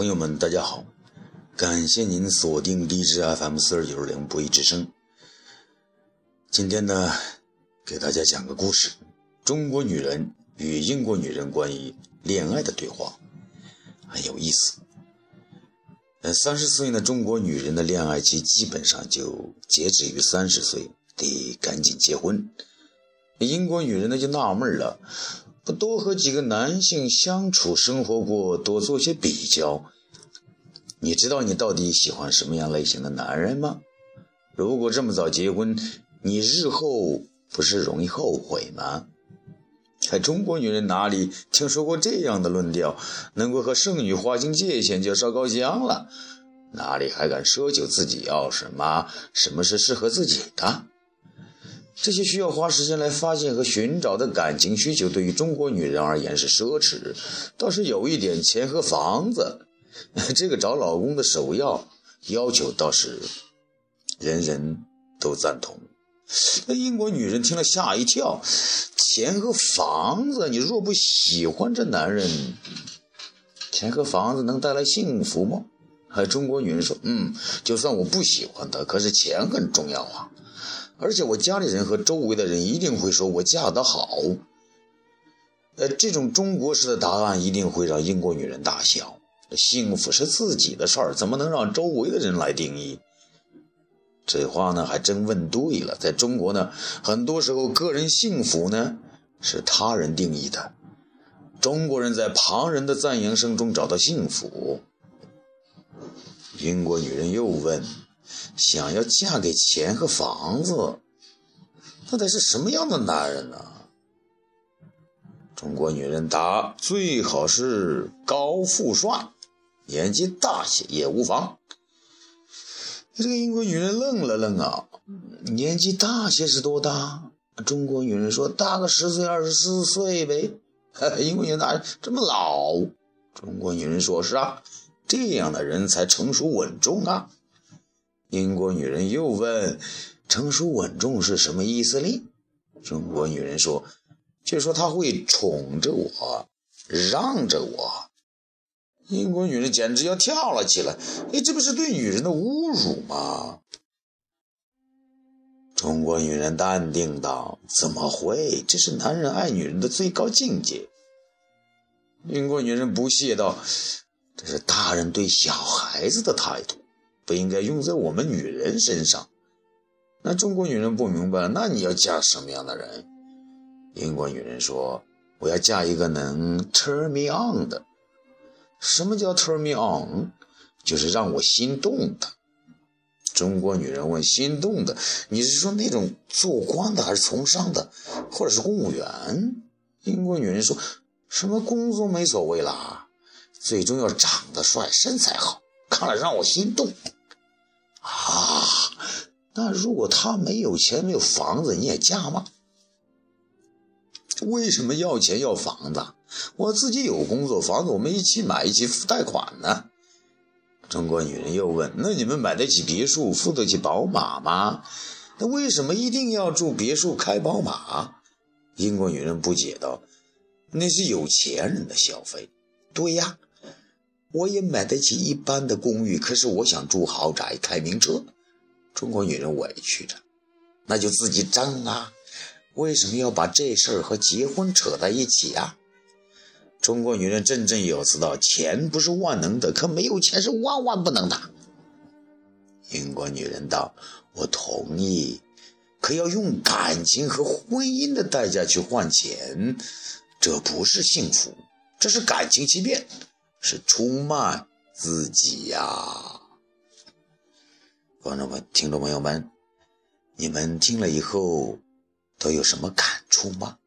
朋友们，大家好！感谢您锁定荔枝 FM 四二九零不一之声。今天呢，给大家讲个故事：中国女人与英国女人关于恋爱的对话，很有意思。呃，三十岁的中国女人的恋爱期基本上就截止于三十岁，得赶紧结婚。英国女人呢就纳闷了。多和几个男性相处生活过，多做些比较。你知道你到底喜欢什么样类型的男人吗？如果这么早结婚，你日后不是容易后悔吗？在中国女人哪里听说过这样的论调？能够和剩女划清界限就烧高香了，哪里还敢奢求自己要什么？什么是适合自己的？这些需要花时间来发现和寻找的感情需求，对于中国女人而言是奢侈。倒是有一点钱和房子，这个找老公的首要要求，倒是人人都赞同。那英国女人听了吓一跳：钱和房子，你若不喜欢这男人，钱和房子能带来幸福吗？还中国女人说：嗯，就算我不喜欢他，可是钱很重要啊。而且我家里人和周围的人一定会说我嫁得好，呃，这种中国式的答案一定会让英国女人大笑。幸福是自己的事儿，怎么能让周围的人来定义？这话呢，还真问对了。在中国呢，很多时候个人幸福呢是他人定义的。中国人在旁人的赞扬声中找到幸福。英国女人又问。想要嫁给钱和房子，那得是什么样的男人呢？中国女人答：最好是高富帅，年纪大些也无妨。这个英国女人愣了愣啊，年纪大些是多大？中国女人说：大个十岁、二十四岁呗。英国女人答：这么老？中国女人说：是啊，这样的人才成熟稳重啊。英国女人又问：“成熟稳重是什么意思呢？”中国女人说：“就说他会宠着我，让着我。”英国女人简直要跳了起来：“哎，这不是对女人的侮辱吗？”中国女人淡定道：“怎么会？这是男人爱女人的最高境界。”英国女人不屑道：“这是大人对小孩子的态度。”不应该用在我们女人身上。那中国女人不明白，那你要嫁什么样的人？英国女人说：“我要嫁一个能 turn me on 的。什么叫 turn me on？就是让我心动的。”中国女人问：“心动的，你是说那种做官的，还是从商的，或者是公务员？”英国女人说：“什么工作没所谓啦，最终要长得帅，身材好，看了让我心动。”啊，那如果他没有钱没有房子，你也嫁吗？为什么要钱要房子？我自己有工作，房子我们一起买，一起付贷款呢。中国女人又问：那你们买得起别墅，付得起宝马吗？那为什么一定要住别墅，开宝马？英国女人不解道：那是有钱人的消费。对呀。我也买得起一般的公寓，可是我想住豪宅、开名车。中国女人委屈着，那就自己挣啊！为什么要把这事儿和结婚扯在一起啊？中国女人振振有词道：“钱不是万能的，可没有钱是万万不能的。”英国女人道：“我同意，可要用感情和婚姻的代价去换钱，这不是幸福，这是感情欺骗。”是出卖自己呀，观众们、听众朋友们，你们听了以后都有什么感触吗？